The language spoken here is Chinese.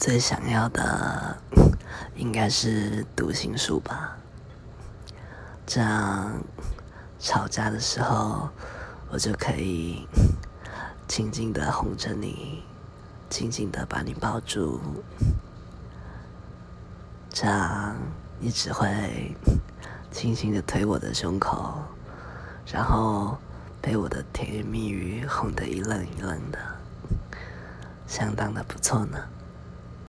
最想要的应该是读心术吧，这样吵架的时候，我就可以静静的哄着你，静静的把你抱住，这样你只会轻轻的推我的胸口，然后被我的甜言蜜语哄得一愣一愣的，相当的不错呢。